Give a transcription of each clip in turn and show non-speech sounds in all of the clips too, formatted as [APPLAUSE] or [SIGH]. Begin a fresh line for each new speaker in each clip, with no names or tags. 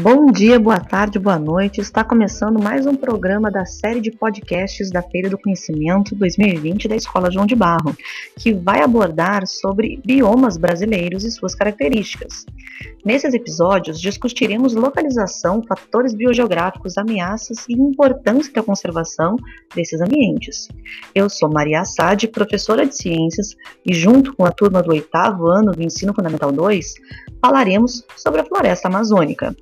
Bom dia, boa tarde, boa noite. Está começando mais um programa da série de podcasts da Feira do Conhecimento 2020 da Escola João de Barro, que vai abordar sobre biomas brasileiros e suas características. Nesses episódios, discutiremos localização, fatores biogeográficos, ameaças e importância da conservação desses ambientes. Eu sou Maria Assad, professora de ciências, e junto com a turma do oitavo ano do Ensino Fundamental 2, falaremos sobre a floresta amazônica.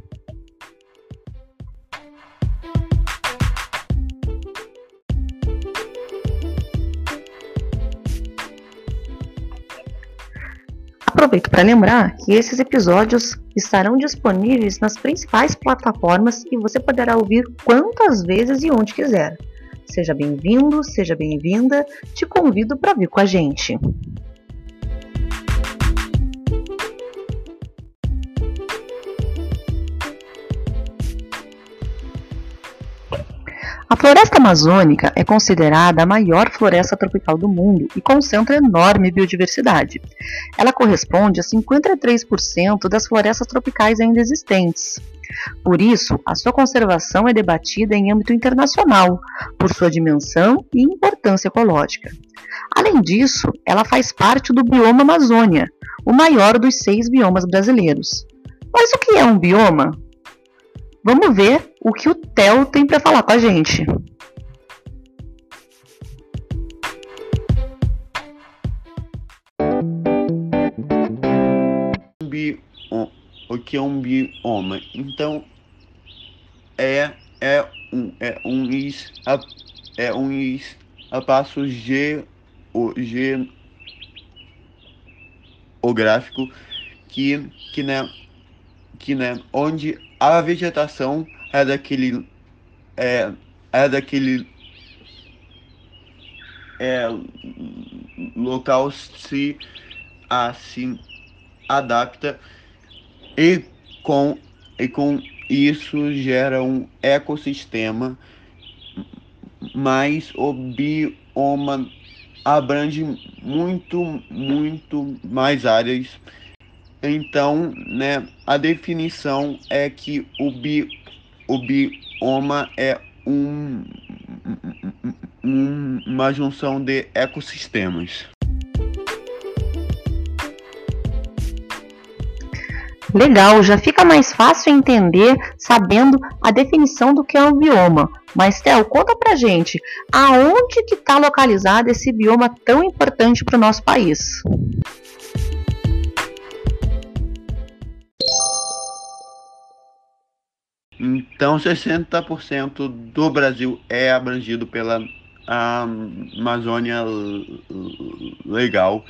Aproveito para lembrar que esses episódios estarão disponíveis nas principais plataformas e você poderá ouvir quantas vezes e onde quiser. Seja bem-vindo, seja bem-vinda, te convido para vir com a gente. A floresta amazônica é considerada a maior floresta tropical do mundo e concentra enorme biodiversidade. Ela corresponde a 53% das florestas tropicais ainda existentes. Por isso, a sua conservação é debatida em âmbito internacional, por sua dimensão e importância ecológica. Além disso, ela faz parte do bioma Amazônia, o maior dos seis biomas brasileiros. Mas o que é um bioma? Vamos ver o que o Theo tem para falar com a gente.
O que é um bioma? Então é é um é um is é um is a passo g o geográfico que que né que né onde a vegetação é daquele é, é daquele é, local se assim adapta e com e com isso gera um ecossistema mas o bioma abrange muito muito mais áreas. Então, né, a definição é que o, bi, o bioma é um, um, uma junção de ecossistemas.
Legal, já fica mais fácil entender sabendo a definição do que é um bioma. Mas, Theo, conta pra gente, aonde que está localizado esse bioma tão importante para o nosso país?
Então, 60% do Brasil é abrangido pela Amazônia Legal.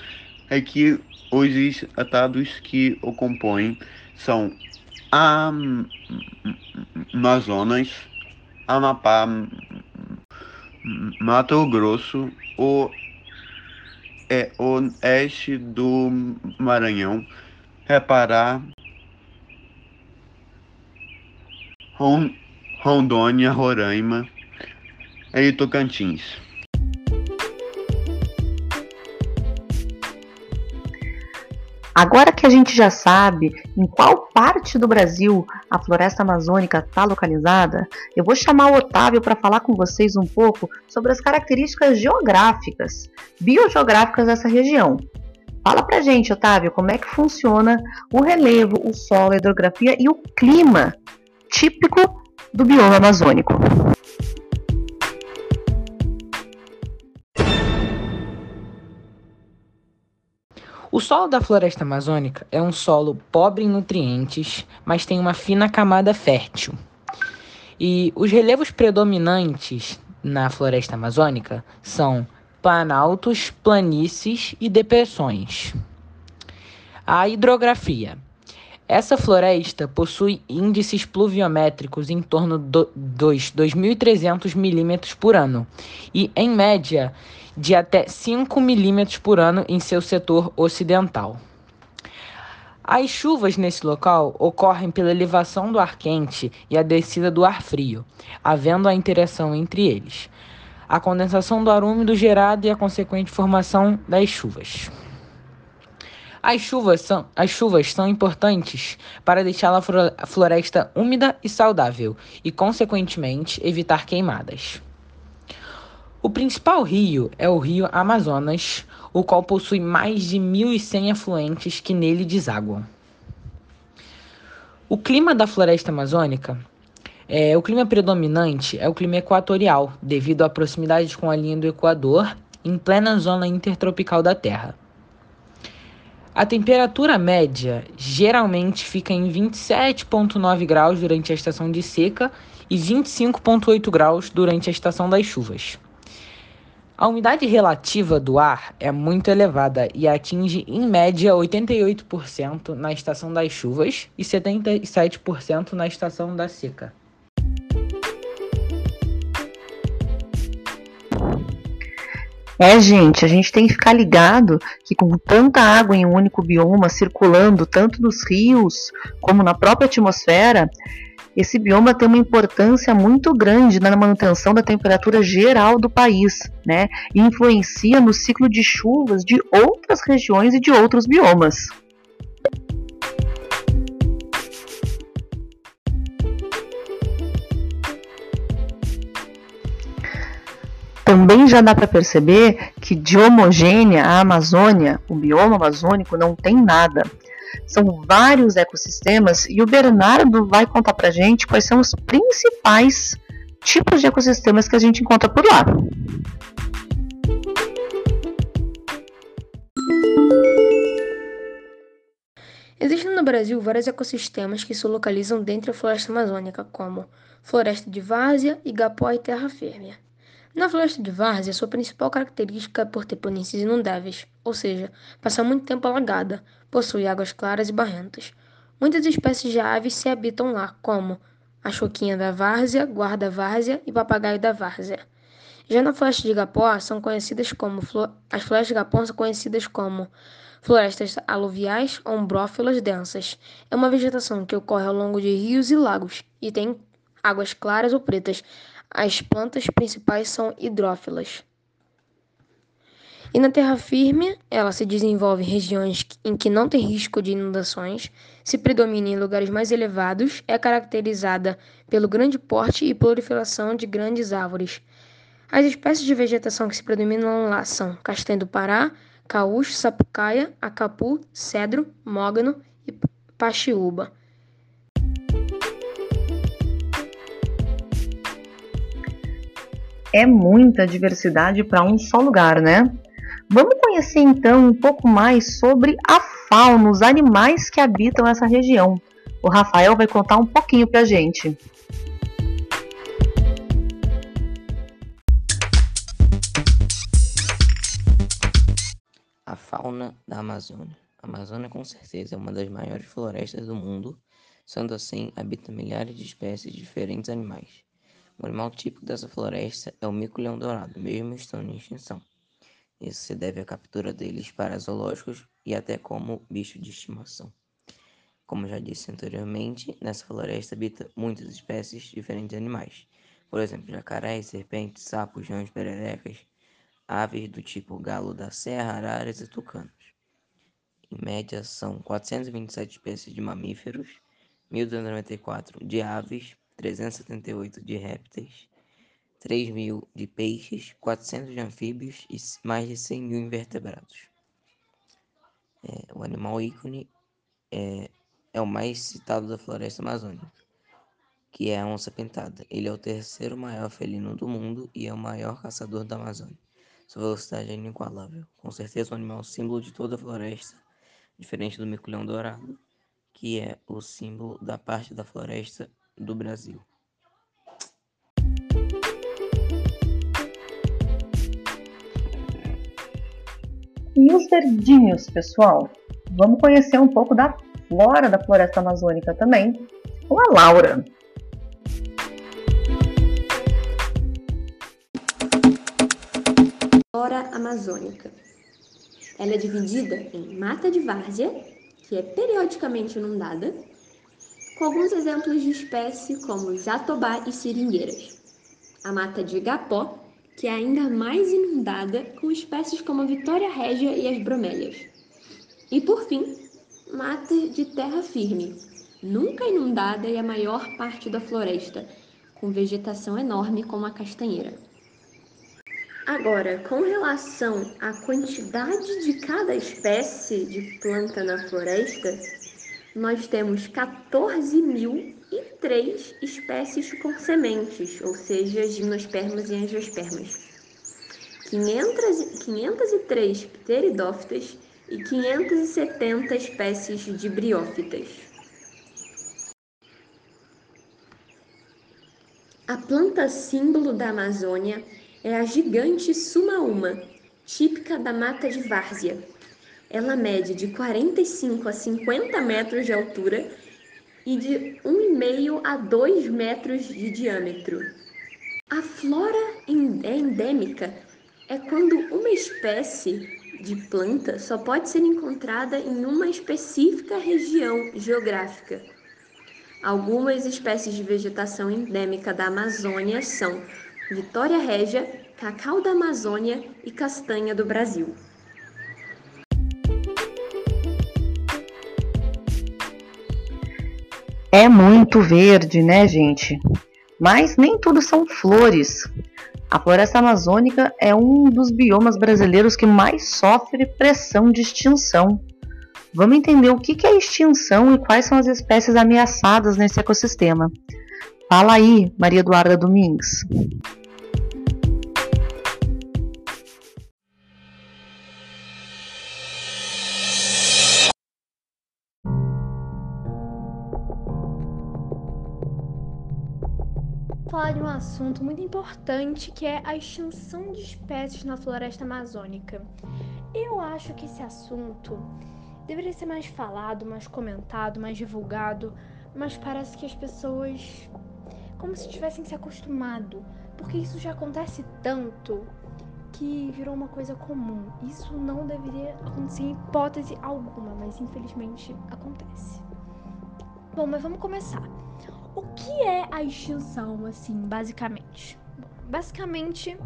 É que os estados que o compõem são Amazonas, Amapá, Mato Grosso, o é, oeste do Maranhão, Reparar, Rondônia, Roraima e Tocantins.
Agora que a gente já sabe em qual parte do Brasil a floresta amazônica está localizada, eu vou chamar o Otávio para falar com vocês um pouco sobre as características geográficas, biogeográficas dessa região. Fala pra gente, Otávio, como é que funciona o relevo, o solo, a hidrografia e o clima típico do bioma amazônico.
O solo da floresta amazônica é um solo pobre em nutrientes, mas tem uma fina camada fértil. E os relevos predominantes na floresta amazônica são planaltos, planícies e depressões. A hidrografia essa floresta possui índices pluviométricos em torno dos 2.300 milímetros por ano e, em média, de até 5 milímetros por ano em seu setor ocidental. As chuvas nesse local ocorrem pela elevação do ar quente e a descida do ar frio, havendo a interação entre eles, a condensação do ar úmido gerado e a consequente formação das chuvas. As chuvas são, as chuvas são importantes para deixar a floresta úmida e saudável e, consequentemente, evitar queimadas. O principal rio é o rio Amazonas, o qual possui mais de 1.100 afluentes que nele desaguam. O clima da floresta amazônica é, o clima predominante é o clima equatorial, devido à proximidade com a linha do Equador, em plena zona intertropical da Terra. A temperatura média geralmente fica em 27,9 graus durante a estação de seca e 25,8 graus durante a estação das chuvas. A umidade relativa do ar é muito elevada e atinge em média 88% na estação das chuvas e 77% na estação da seca.
É, gente, a gente tem que ficar ligado que com tanta água em um único bioma circulando tanto nos rios como na própria atmosfera, esse bioma tem uma importância muito grande na manutenção da temperatura geral do país, né? E influencia no ciclo de chuvas de outras regiões e de outros biomas. Também já dá para perceber que de homogênea a Amazônia, o bioma amazônico, não tem nada. São vários ecossistemas e o Bernardo vai contar para gente quais são os principais tipos de ecossistemas que a gente encontra por lá.
Existem no Brasil vários ecossistemas que se localizam dentro da floresta amazônica, como floresta de várzea, igapó e terra férrea. Na floresta de várzea, sua principal característica é por ter planícies inundáveis, ou seja, passar muito tempo alagada, possui águas claras e barrentas. Muitas espécies de aves se habitam lá, como a choquinha da várzea, guarda-várzea e papagaio da várzea. Já na floresta de Igapó, são conhecidas como as florestas de Igapó são conhecidas como florestas aluviais ombrófilas densas. É uma vegetação que ocorre ao longo de rios e lagos e tem águas claras ou pretas, as plantas principais são hidrófilas. E na terra firme, ela se desenvolve em regiões em que não tem risco de inundações, se predomina em lugares mais elevados, é caracterizada pelo grande porte e proliferação de grandes árvores. As espécies de vegetação que se predominam lá são castanho do Pará, caúcho, sapucaia, acapu, cedro, mogano e paxiúba.
É muita diversidade para um só lugar, né? Vamos conhecer então um pouco mais sobre a fauna, os animais que habitam essa região. O Rafael vai contar um pouquinho para a gente.
A fauna da Amazônia. A Amazônia com certeza é uma das maiores florestas do mundo, sendo assim habita milhares de espécies de diferentes animais. O animal típico dessa floresta é o mico-leão dourado, mesmo estando em extinção. Isso se deve à captura deles para zoológicos e até como bicho de estimação. Como já disse anteriormente, nessa floresta habita muitas espécies diferentes de animais. Por exemplo, jacarés, serpentes, sapos, rãs, pererecas, aves do tipo galo da serra, araras e tucanos. Em média, são 427 espécies de mamíferos, 1.294 de aves, 378 de répteis, 3 mil de peixes, 400 de anfíbios e mais de 100 mil invertebrados. É, o animal ícone é, é o mais citado da floresta amazônica, que é a onça pintada. Ele é o terceiro maior felino do mundo e é o maior caçador da Amazônia. Sua velocidade é inigualável. Com certeza um animal símbolo de toda a floresta, diferente do mico-leão dourado, que é o símbolo da parte da floresta do Brasil.
E os verdinhos, pessoal? Vamos conhecer um pouco da flora da floresta amazônica também, com a Laura.
Flora amazônica. Ela é dividida em mata de várzea, que é periodicamente inundada, com alguns exemplos de espécies como jatobá e seringueiras. A mata de igapó, que é ainda mais inundada, com espécies como a vitória régia e as bromélias. E por fim, mata de terra firme, nunca inundada e a maior parte da floresta, com vegetação enorme como a castanheira. Agora, com relação à quantidade de cada espécie de planta na floresta, nós temos 14.003 espécies com sementes, ou seja, gimnospermas e angiospermas, 500, 503 pteridófitas e 570 espécies de briófitas. A planta símbolo da Amazônia é a gigante sumaúma, típica da mata de várzea. Ela mede de 45 a 50 metros de altura e de 1,5 a 2 metros de diâmetro. A flora é endêmica é quando uma espécie de planta só pode ser encontrada em uma específica região geográfica. Algumas espécies de vegetação endêmica da Amazônia são Vitória régia, cacau da Amazônia e castanha do Brasil.
É muito verde, né, gente? Mas nem tudo são flores. A floresta amazônica é um dos biomas brasileiros que mais sofre pressão de extinção. Vamos entender o que é extinção e quais são as espécies ameaçadas nesse ecossistema. Fala aí, Maria Eduarda Domingues.
Assunto muito importante que é a extinção de espécies na floresta amazônica. Eu acho que esse assunto deveria ser mais falado, mais comentado, mais divulgado, mas parece que as pessoas como se tivessem se acostumado, porque isso já acontece tanto que virou uma coisa comum. Isso não deveria acontecer em hipótese alguma, mas infelizmente acontece. Bom, mas vamos começar. O que é a extinção, assim, basicamente? basicamente,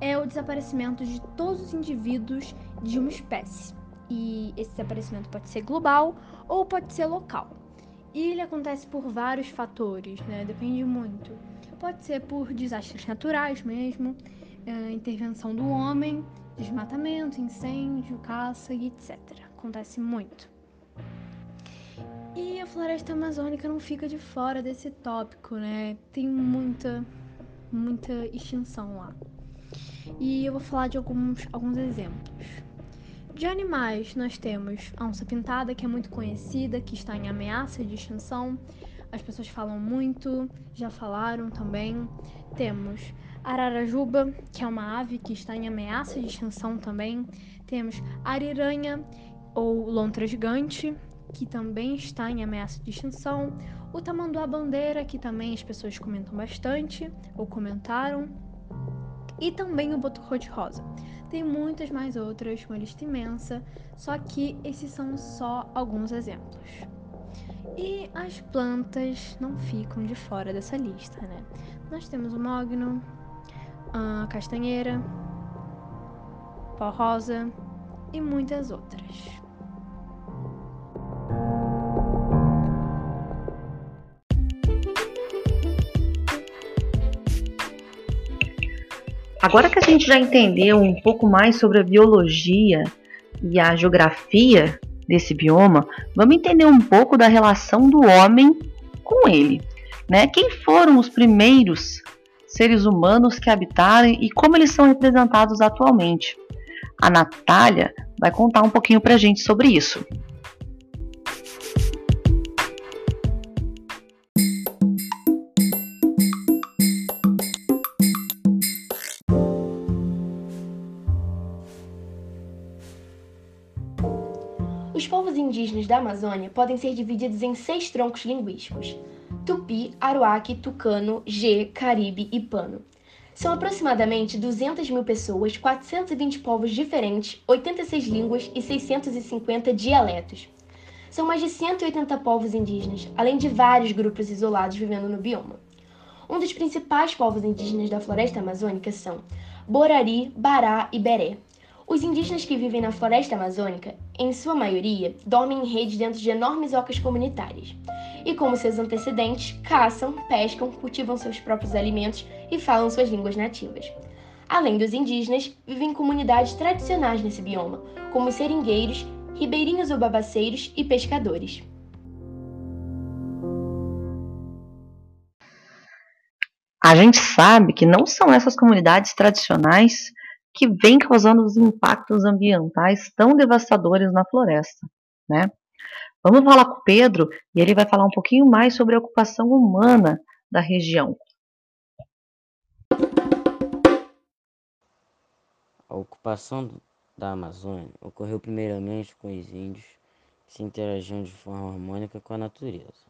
é o desaparecimento de todos os indivíduos de uma espécie. E esse desaparecimento pode ser global ou pode ser local. E ele acontece por vários fatores, né? Depende muito. Pode ser por desastres naturais mesmo, é, intervenção do homem, desmatamento, incêndio, caça e etc. Acontece muito. E a floresta amazônica não fica de fora desse tópico, né? Tem muita, muita extinção lá. E eu vou falar de alguns, alguns exemplos. De animais, nós temos a onça pintada, que é muito conhecida, que está em ameaça de extinção. As pessoas falam muito, já falaram também. Temos ararajuba, que é uma ave que está em ameaça de extinção também. Temos ariranha ou lontra gigante, que também está em ameaça de extinção, o tamanduá-bandeira, que também as pessoas comentam bastante ou comentaram, e também o boto cor-de-rosa. Tem muitas mais outras, uma lista imensa, só que esses são só alguns exemplos. E as plantas não ficam de fora dessa lista, né? Nós temos o mogno, a castanheira, pó rosa e muitas outras.
Agora que a gente já entendeu um pouco mais sobre a biologia e a geografia desse bioma, vamos entender um pouco da relação do homem com ele. Né? Quem foram os primeiros seres humanos que habitaram e como eles são representados atualmente? A Natália vai contar um pouquinho para a gente sobre isso.
Indígenas da Amazônia podem ser divididos em seis troncos linguísticos: Tupi, Aruaque, Tucano, G, Caribe e Pano. São aproximadamente 200 mil pessoas, 420 povos diferentes, 86 línguas e 650 dialetos. São mais de 180 povos indígenas, além de vários grupos isolados vivendo no bioma. Um dos principais povos indígenas da floresta amazônica são Borari, Bará e Beré. Os indígenas que vivem na floresta amazônica, em sua maioria, dormem em redes dentro de enormes ocas comunitárias. E como seus antecedentes, caçam, pescam, cultivam seus próprios alimentos e falam suas línguas nativas. Além dos indígenas, vivem comunidades tradicionais nesse bioma, como os seringueiros, ribeirinhos ou babaceiros e pescadores.
A gente sabe que não são essas comunidades tradicionais que vêm causando os impactos ambientais tão devastadores na floresta, né? Vamos falar com o Pedro e ele vai falar um pouquinho mais sobre a ocupação humana da região.
A ocupação da Amazônia ocorreu primeiramente com os índios que se interagiam de forma harmônica com a natureza.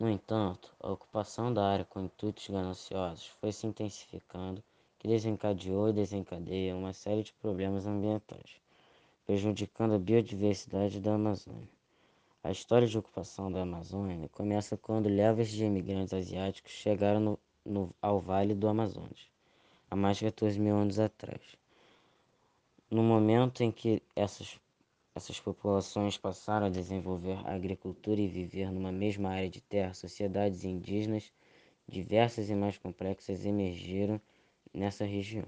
No entanto, a ocupação da área com intuitos gananciosos foi se intensificando, que desencadeou e desencadeia uma série de problemas ambientais, prejudicando a biodiversidade da Amazônia. A história de ocupação da Amazônia começa quando levas de imigrantes asiáticos chegaram no, no, ao Vale do Amazonas, há mais de 14 mil anos atrás. No momento em que essas essas populações passaram a desenvolver a agricultura e viver numa mesma área de terra. Sociedades indígenas diversas e mais complexas emergiram nessa região.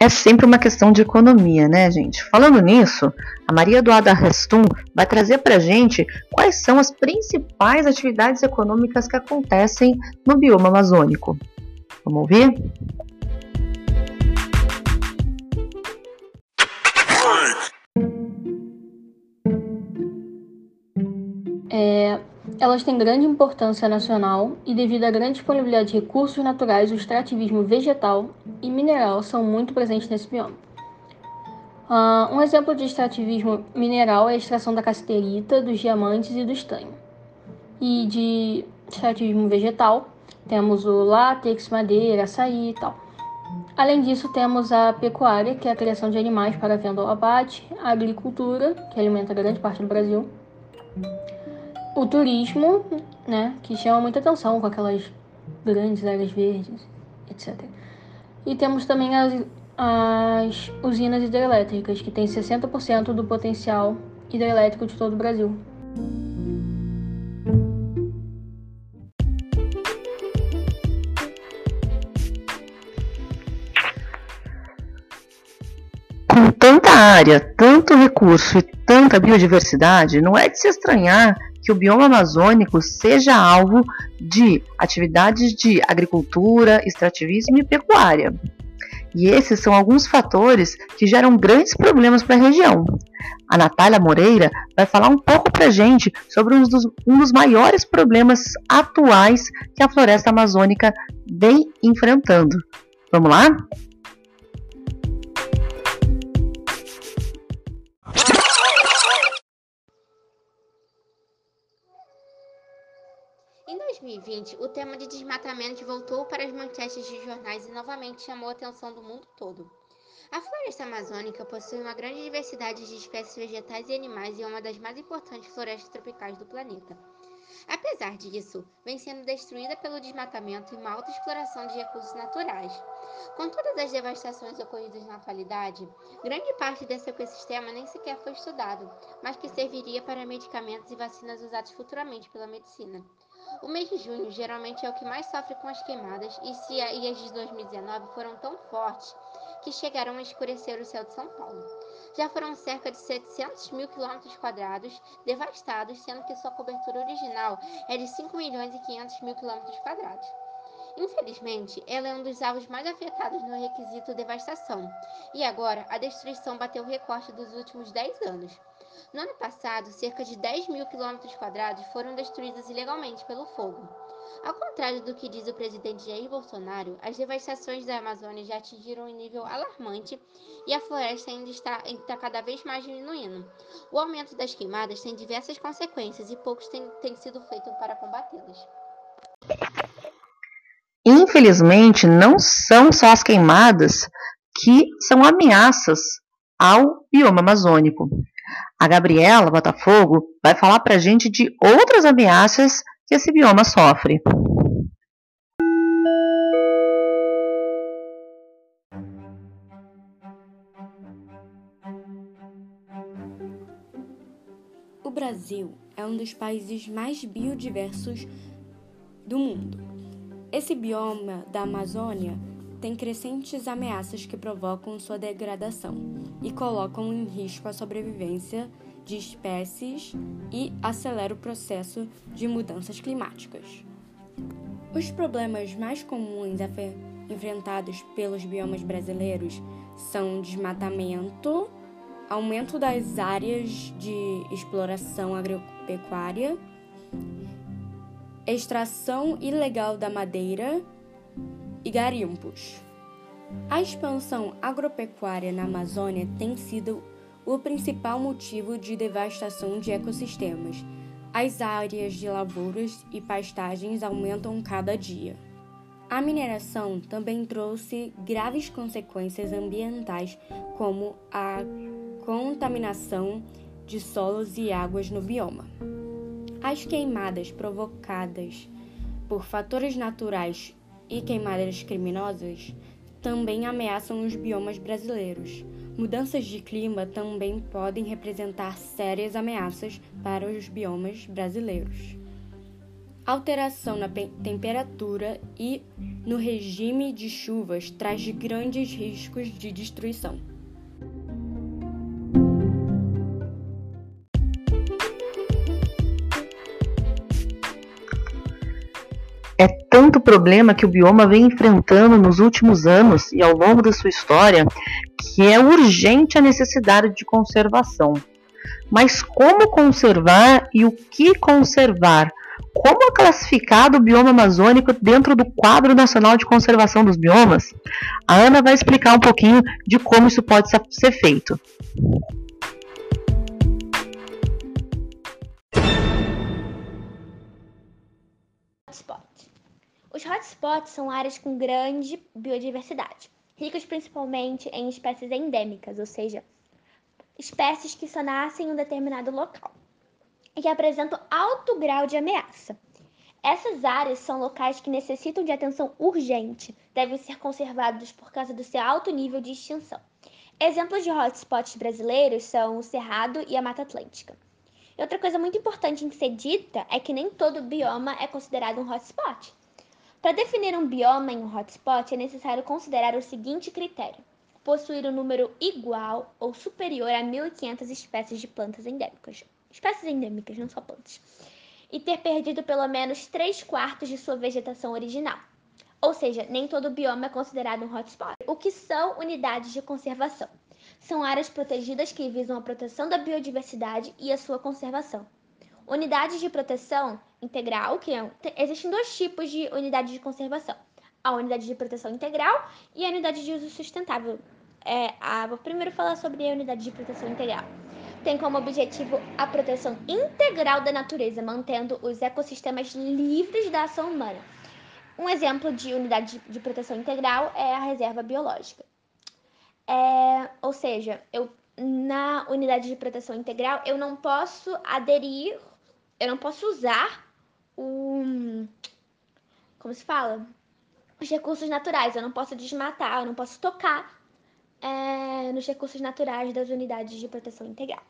É sempre uma questão de economia, né, gente? Falando nisso, a Maria Eduarda Restum vai trazer para gente quais são as principais atividades econômicas que acontecem no bioma amazônico. Vamos ouvir?
Elas têm grande importância nacional e, devido à grande disponibilidade de recursos naturais, o extrativismo vegetal e mineral são muito presentes nesse bioma. Uh, um exemplo de extrativismo mineral é a extração da cassiterita, dos diamantes e do estanho. E de extrativismo vegetal, temos o látex, madeira, açaí e tal. Além disso, temos a pecuária, que é a criação de animais para venda ou abate, a agricultura, que alimenta grande parte do Brasil, o turismo, né, que chama muita atenção com aquelas grandes áreas verdes, etc. E temos também as, as usinas hidrelétricas, que têm 60% do potencial hidrelétrico de todo o Brasil.
Área, tanto recurso e tanta biodiversidade, não é de se estranhar que o bioma amazônico seja alvo de atividades de agricultura, extrativismo e pecuária. E esses são alguns fatores que geram grandes problemas para a região. A Natália Moreira vai falar um pouco para a gente sobre um dos, um dos maiores problemas atuais que a floresta amazônica vem enfrentando. Vamos lá?
2020, o tema de desmatamento voltou para as manchetes de jornais e novamente chamou a atenção do mundo todo. A floresta amazônica possui uma grande diversidade de espécies vegetais e animais e é uma das mais importantes florestas tropicais do planeta. Apesar disso, vem sendo destruída pelo desmatamento e uma alta exploração de recursos naturais. Com todas as devastações ocorridas na atualidade, grande parte desse ecossistema nem sequer foi estudado, mas que serviria para medicamentos e vacinas usados futuramente pela medicina. O mês de junho geralmente é o que mais sofre com as queimadas e, se, e as de 2019 foram tão fortes que chegaram a escurecer o céu de São Paulo. Já foram cerca de 700 mil quilômetros quadrados devastados, sendo que sua cobertura original é de 5 milhões e 500 mil quilômetros quadrados. Infelizmente, ela é um dos alvos mais afetados no requisito devastação, e agora a destruição bateu o recorde dos últimos 10 anos. No ano passado, cerca de 10 mil quilômetros quadrados foram destruídos ilegalmente pelo fogo. Ao contrário do que diz o presidente Jair Bolsonaro, as devastações da Amazônia já atingiram um nível alarmante e a floresta ainda está, está cada vez mais diminuindo. O aumento das queimadas tem diversas consequências e poucos têm, sido feitos para combatê-las.
Infelizmente, não são só as queimadas que são ameaças ao bioma amazônico. A Gabriela Botafogo vai falar para a gente de outras ameaças que esse bioma sofre.
O Brasil é um dos países mais biodiversos do mundo. Esse bioma da Amazônia tem crescentes ameaças que provocam sua degradação e colocam em risco a sobrevivência de espécies e acelera o processo de mudanças climáticas. Os problemas mais comuns enfrentados pelos biomas brasileiros são desmatamento, aumento das áreas de exploração agropecuária, extração ilegal da madeira e garimpos. A expansão agropecuária na Amazônia tem sido o principal motivo de devastação de ecossistemas. As áreas de lavouras e pastagens aumentam cada dia. A mineração também trouxe graves consequências ambientais, como a contaminação de solos e águas no bioma. As queimadas provocadas por fatores naturais e queimadas criminosas também ameaçam os biomas brasileiros. Mudanças de clima também podem representar sérias ameaças para os biomas brasileiros. Alteração na temperatura e no regime de chuvas traz grandes riscos de destruição.
Tanto problema que o bioma vem enfrentando nos últimos anos e ao longo da sua história que é urgente a necessidade de conservação. Mas como conservar e o que conservar? Como é classificado o bioma amazônico dentro do quadro nacional de conservação dos biomas? A Ana vai explicar um pouquinho de como isso pode ser feito.
Os hotspots são áreas com grande biodiversidade, ricas principalmente em espécies endêmicas, ou seja, espécies que só nascem em um determinado local e que apresentam alto grau de ameaça. Essas áreas são locais que necessitam de atenção urgente, devem ser conservados por causa do seu alto nível de extinção. Exemplos de hotspots brasileiros são o Cerrado e a Mata Atlântica. E outra coisa muito importante em ser dita é que nem todo bioma é considerado um hotspot. Para definir um bioma em um hotspot, é necessário considerar o seguinte critério: possuir um número igual ou superior a 1.500 espécies de plantas endêmicas. Espécies endêmicas, não só plantas. E ter perdido pelo menos 3 quartos de sua vegetação original. Ou seja, nem todo bioma é considerado um hotspot. O que são unidades de conservação? São áreas protegidas que visam a proteção da biodiversidade e a sua conservação. Unidades de proteção integral, que é, existem dois tipos de unidade de conservação: a unidade de proteção integral e a unidade de uso sustentável. É, a, vou primeiro falar sobre a unidade de proteção integral. Tem como objetivo a proteção integral da natureza, mantendo os ecossistemas livres da ação humana. Um exemplo de unidade de proteção integral é a reserva biológica. É, ou seja, eu, na unidade de proteção integral, eu não posso aderir eu não posso usar o. Como se fala? Os recursos naturais. Eu não posso desmatar, eu não posso tocar é, nos recursos naturais das unidades de proteção integral.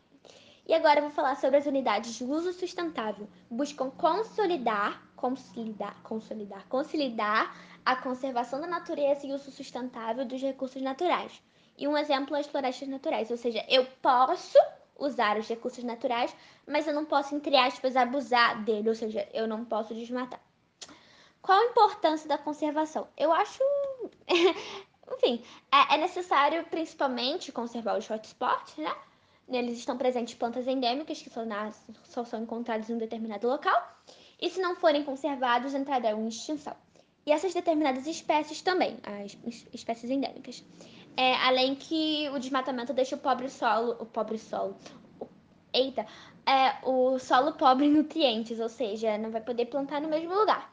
E agora eu vou falar sobre as unidades de uso sustentável. Buscam consolidar, consolidar, consolidar, consolidar a conservação da natureza e uso sustentável dos recursos naturais. E um exemplo é as florestas naturais, ou seja, eu posso usar os recursos naturais, mas eu não posso, entre aspas, abusar dele, ou seja, eu não posso desmatar. Qual a importância da conservação? Eu acho. [LAUGHS] Enfim, é, é, necessário principalmente conservar os hotspots, né? Neles estão presentes plantas endêmicas que só, nas, só são encontradas em um determinado local, e se não forem conservados, entrarão em extinção. E essas determinadas espécies também, as espécies endêmicas. É, além que o desmatamento deixa o pobre solo, o pobre solo, o, eita, é, o solo pobre em [LAUGHS] nutrientes, ou seja, não vai poder plantar no mesmo lugar.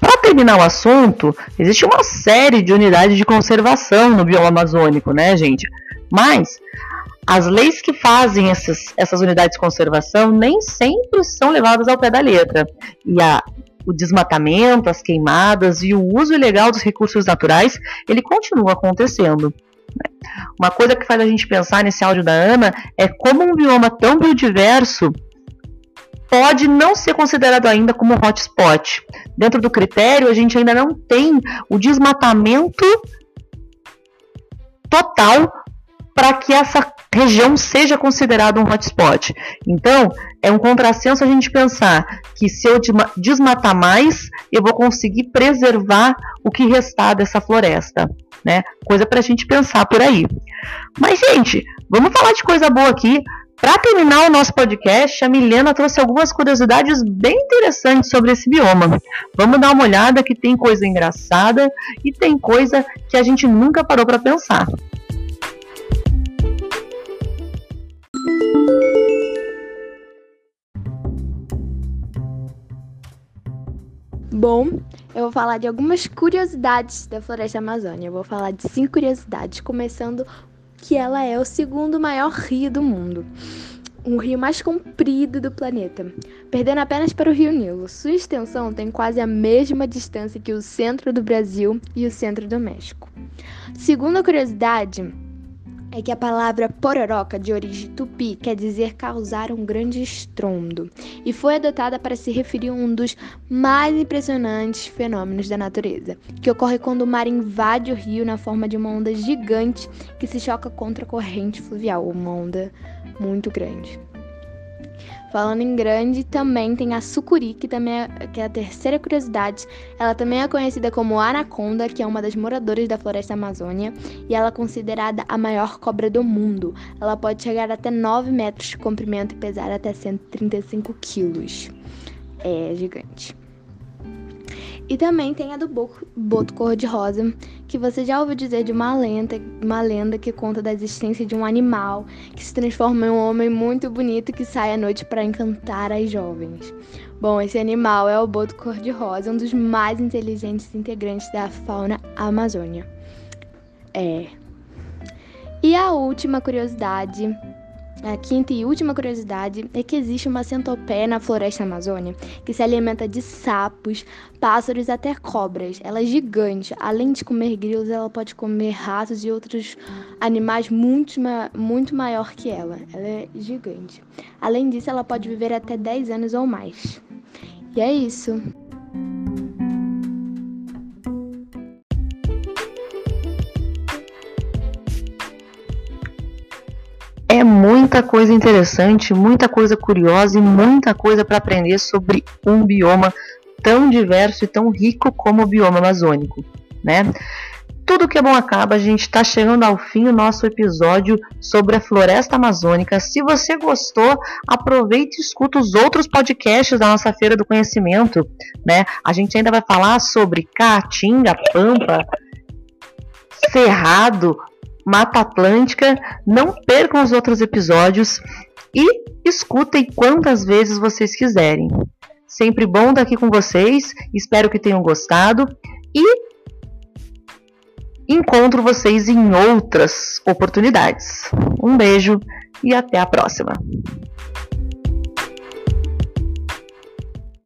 Para terminar o assunto, existe uma série de unidades de conservação no bioma amazônico, né, gente? Mas as leis que fazem essas, essas unidades de conservação nem sempre são levadas ao pé da letra. E a o desmatamento, as queimadas e o uso ilegal dos recursos naturais, ele continua acontecendo. Uma coisa que faz a gente pensar nesse áudio da Ana é como um bioma tão biodiverso pode não ser considerado ainda como hotspot. Dentro do critério, a gente ainda não tem o desmatamento total para que essa região seja considerada um hotspot. Então, é um contrassenso a gente pensar que se eu desmatar mais, eu vou conseguir preservar o que restar dessa floresta, né? Coisa para a gente pensar por aí. Mas, gente, vamos falar de coisa boa aqui. Para terminar o nosso podcast, a Milena trouxe algumas curiosidades bem interessantes sobre esse bioma. Vamos dar uma olhada que tem coisa engraçada e tem coisa que a gente nunca parou para pensar.
Bom, eu vou falar de algumas curiosidades da floresta amazônica. Eu vou falar de cinco curiosidades, começando que ela é o segundo maior rio do mundo, o rio mais comprido do planeta, perdendo apenas para o Rio Nilo. Sua extensão tem quase a mesma distância que o centro do Brasil e o centro do México. Segunda curiosidade é que a palavra pororoca, de origem tupi, quer dizer causar um grande estrondo, e foi adotada para se referir a um dos mais impressionantes fenômenos da natureza, que ocorre quando o mar invade o rio na forma de uma onda gigante que se choca contra a corrente fluvial, uma onda muito grande. Falando em grande, também tem a sucuri, que também é, que é a terceira curiosidade. Ela também é conhecida como anaconda, que é uma das moradoras da floresta amazônia, e ela é considerada a maior cobra do mundo. Ela pode chegar até 9 metros de comprimento e pesar até 135 quilos. É gigante. E também tem a do boto cor-de-rosa, que você já ouviu dizer de uma lenda, uma lenda que conta da existência de um animal que se transforma em um homem muito bonito que sai à noite para encantar as jovens. Bom, esse animal é o boto cor-de-rosa, um dos mais inteligentes integrantes da fauna amazônia. É. E a última curiosidade a quinta e última curiosidade é que existe uma centopeia na floresta amazônia que se alimenta de sapos, pássaros e até cobras. Ela é gigante. Além de comer grilos, ela pode comer ratos e outros animais muito, muito maior que ela. Ela é gigante. Além disso, ela pode viver até 10 anos ou mais. E é isso.
é muita coisa interessante, muita coisa curiosa e muita coisa para aprender sobre um bioma tão diverso e tão rico como o bioma amazônico, né? Tudo que é bom acaba, a gente está chegando ao fim do nosso episódio sobre a floresta amazônica. Se você gostou, aproveite e escuta os outros podcasts da nossa Feira do Conhecimento, né? A gente ainda vai falar sobre Caatinga, Pampa, Cerrado, Mata Atlântica. Não percam os outros episódios e escutem quantas vezes vocês quiserem. Sempre bom estar aqui com vocês, espero que tenham gostado e encontro vocês em outras oportunidades. Um beijo e até a próxima!